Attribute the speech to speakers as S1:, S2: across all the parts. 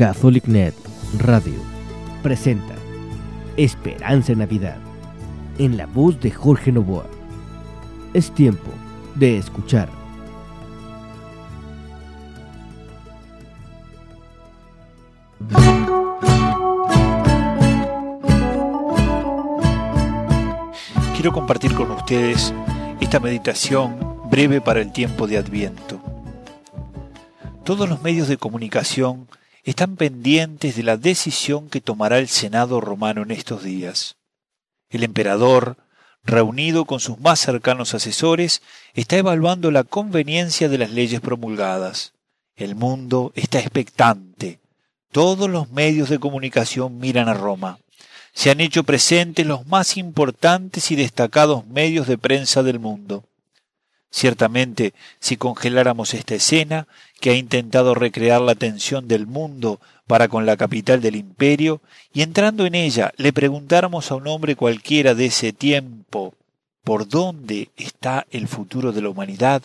S1: CatholicNet Radio presenta Esperanza en Navidad en la voz de Jorge Novoa. Es tiempo de escuchar.
S2: Quiero compartir con ustedes esta meditación breve para el tiempo de Adviento. Todos los medios de comunicación están pendientes de la decisión que tomará el Senado romano en estos días. El emperador, reunido con sus más cercanos asesores, está evaluando la conveniencia de las leyes promulgadas. El mundo está expectante. Todos los medios de comunicación miran a Roma. Se han hecho presentes los más importantes y destacados medios de prensa del mundo. Ciertamente, si congeláramos esta escena, que ha intentado recrear la tensión del mundo para con la capital del imperio, y entrando en ella le preguntáramos a un hombre cualquiera de ese tiempo, ¿por dónde está el futuro de la humanidad?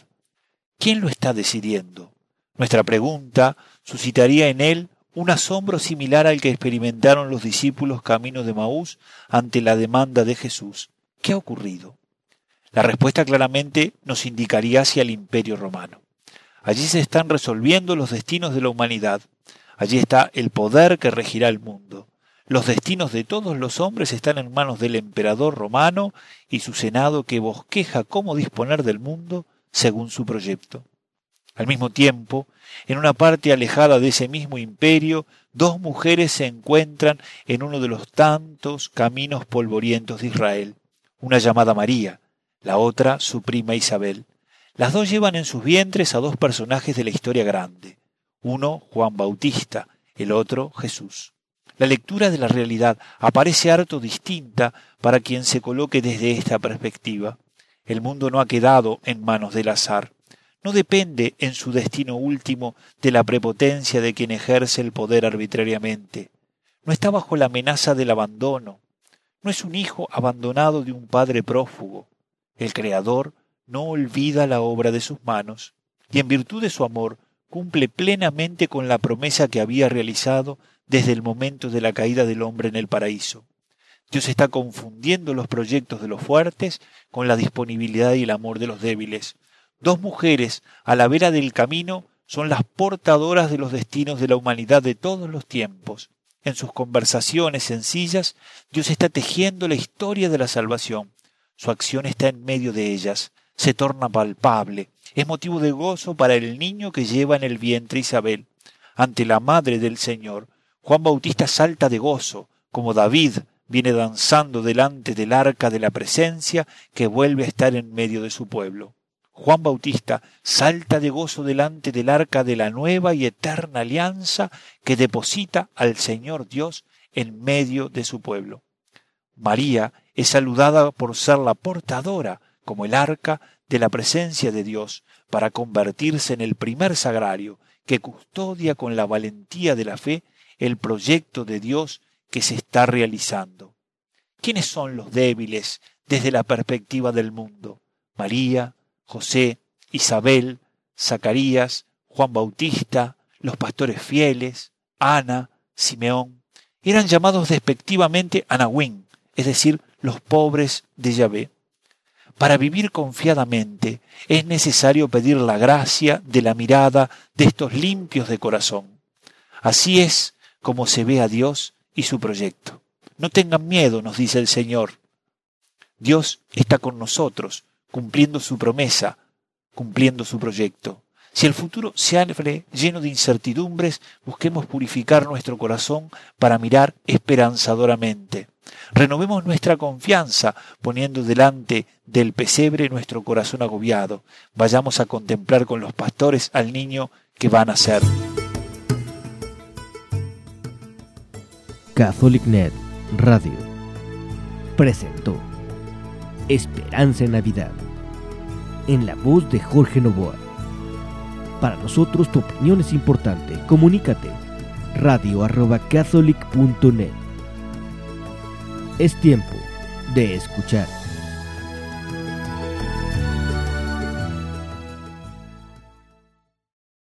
S2: ¿Quién lo está decidiendo? Nuestra pregunta suscitaría en él un asombro similar al que experimentaron los discípulos caminos de Maús ante la demanda de Jesús. ¿Qué ha ocurrido? La respuesta claramente nos indicaría hacia el imperio romano. Allí se están resolviendo los destinos de la humanidad. Allí está el poder que regirá el mundo. Los destinos de todos los hombres están en manos del emperador romano y su senado que bosqueja cómo disponer del mundo según su proyecto. Al mismo tiempo, en una parte alejada de ese mismo imperio, dos mujeres se encuentran en uno de los tantos caminos polvorientos de Israel, una llamada María, la otra su prima Isabel. Las dos llevan en sus vientres a dos personajes de la historia grande, uno Juan Bautista, el otro Jesús. La lectura de la realidad aparece harto distinta para quien se coloque desde esta perspectiva. El mundo no ha quedado en manos del azar. No depende en su destino último de la prepotencia de quien ejerce el poder arbitrariamente. No está bajo la amenaza del abandono. No es un hijo abandonado de un padre prófugo. El Creador no olvida la obra de sus manos y en virtud de su amor cumple plenamente con la promesa que había realizado desde el momento de la caída del hombre en el paraíso. Dios está confundiendo los proyectos de los fuertes con la disponibilidad y el amor de los débiles. Dos mujeres a la vera del camino son las portadoras de los destinos de la humanidad de todos los tiempos. En sus conversaciones sencillas, Dios está tejiendo la historia de la salvación. Su acción está en medio de ellas, se torna palpable, es motivo de gozo para el niño que lleva en el vientre Isabel. Ante la madre del Señor, Juan Bautista salta de gozo, como David viene danzando delante del arca de la presencia que vuelve a estar en medio de su pueblo. Juan Bautista salta de gozo delante del arca de la nueva y eterna alianza que deposita al Señor Dios en medio de su pueblo. María es saludada por ser la portadora, como el arca, de la presencia de Dios, para convertirse en el primer sagrario que custodia con la valentía de la fe el proyecto de Dios que se está realizando. ¿Quiénes son los débiles desde la perspectiva del mundo? María, José, Isabel, Zacarías, Juan Bautista, los pastores fieles, Ana, Simeón, eran llamados despectivamente Anahuín, es decir, los pobres de Yahvé. Para vivir confiadamente es necesario pedir la gracia de la mirada de estos limpios de corazón. Así es como se ve a Dios y su proyecto. No tengan miedo, nos dice el Señor. Dios está con nosotros, cumpliendo su promesa, cumpliendo su proyecto. Si el futuro se abre lleno de incertidumbres, busquemos purificar nuestro corazón para mirar esperanzadoramente. Renovemos nuestra confianza poniendo delante del pesebre nuestro corazón agobiado. Vayamos a contemplar con los pastores al niño que va a nacer.
S1: CatholicNet Radio presentó Esperanza en Navidad en la voz de Jorge Novoa. Para nosotros tu opinión es importante. Comunícate radio. Es tiempo de escuchar.